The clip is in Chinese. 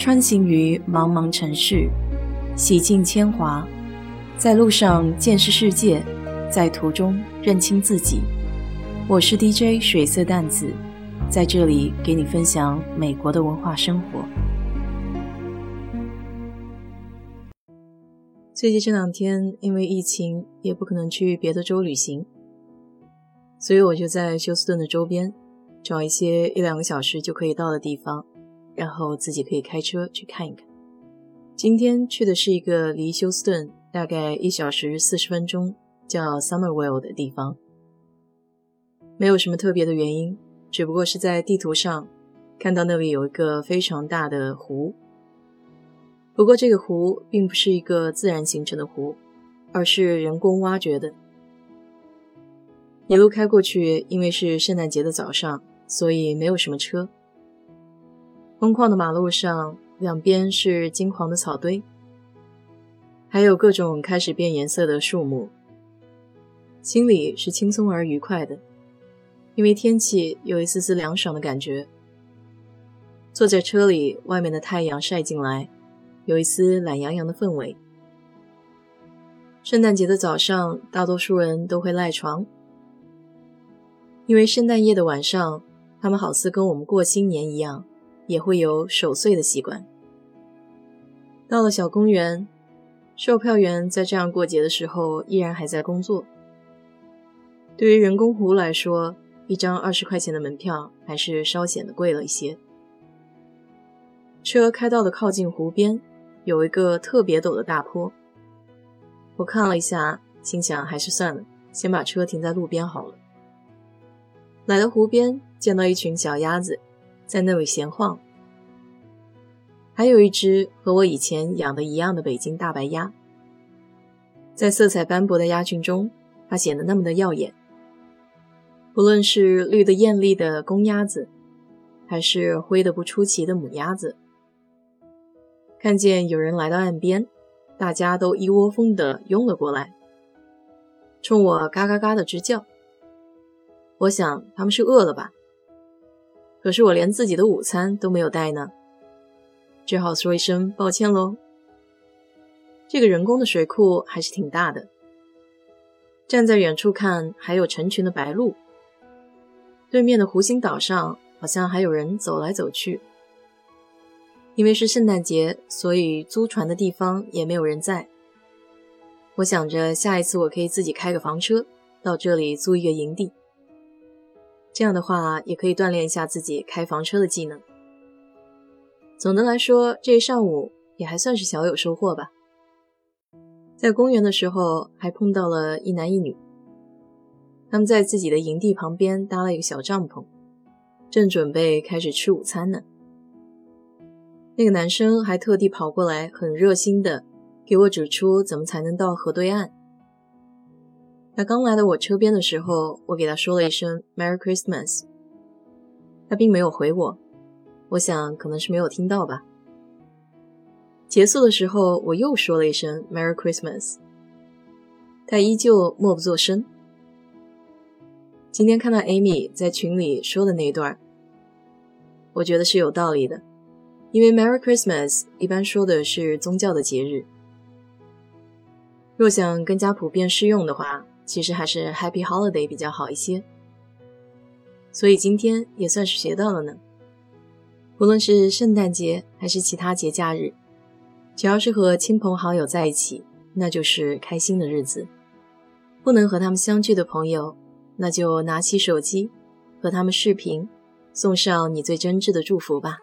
穿行于茫茫城市，洗尽铅华，在路上见识世界，在途中认清自己。我是 DJ 水色淡子，在这里给你分享美国的文化生活。最近这两天因为疫情，也不可能去别的州旅行，所以我就在休斯顿的周边找一些一两个小时就可以到的地方。然后自己可以开车去看一看。今天去的是一个离休斯顿大概一小时四十分钟，叫 Summerwell 的地方。没有什么特别的原因，只不过是在地图上看到那里有一个非常大的湖。不过这个湖并不是一个自然形成的湖，而是人工挖掘的。一路开过去，因为是圣诞节的早上，所以没有什么车。空旷的马路上，两边是金黄的草堆，还有各种开始变颜色的树木。心里是轻松而愉快的，因为天气有一丝丝凉爽的感觉。坐在车里，外面的太阳晒进来，有一丝懒洋洋的氛围。圣诞节的早上，大多数人都会赖床，因为圣诞夜的晚上，他们好似跟我们过新年一样。也会有守岁的习惯。到了小公园，售票员在这样过节的时候依然还在工作。对于人工湖来说，一张二十块钱的门票还是稍显得贵了一些。车开到了靠近湖边，有一个特别陡的大坡。我看了一下，心想还是算了，先把车停在路边好了。来到湖边，见到一群小鸭子。在那里闲晃，还有一只和我以前养的一样的北京大白鸭，在色彩斑驳的鸭群中，它显得那么的耀眼。不论是绿的艳丽的公鸭子，还是灰的不出奇的母鸭子，看见有人来到岸边，大家都一窝蜂地拥了过来，冲我嘎嘎嘎的直叫。我想他们是饿了吧。可是我连自己的午餐都没有带呢，只好说一声抱歉喽。这个人工的水库还是挺大的，站在远处看还有成群的白鹭。对面的湖心岛上好像还有人走来走去。因为是圣诞节，所以租船的地方也没有人在。我想着下一次我可以自己开个房车到这里租一个营地。这样的话，也可以锻炼一下自己开房车的技能。总的来说，这一上午也还算是小有收获吧。在公园的时候，还碰到了一男一女，他们在自己的营地旁边搭了一个小帐篷，正准备开始吃午餐呢。那个男生还特地跑过来，很热心的给我指出怎么才能到河对岸。他刚来到我车边的时候，我给他说了一声 “Merry Christmas”，他并没有回我，我想可能是没有听到吧。结束的时候，我又说了一声 “Merry Christmas”，他依旧默不作声。今天看到 Amy 在群里说的那一段，我觉得是有道理的，因为 “Merry Christmas” 一般说的是宗教的节日，若想更加普遍适用的话。其实还是 Happy Holiday 比较好一些，所以今天也算是学到了呢。无论是圣诞节还是其他节假日，只要是和亲朋好友在一起，那就是开心的日子。不能和他们相聚的朋友，那就拿起手机和他们视频，送上你最真挚的祝福吧。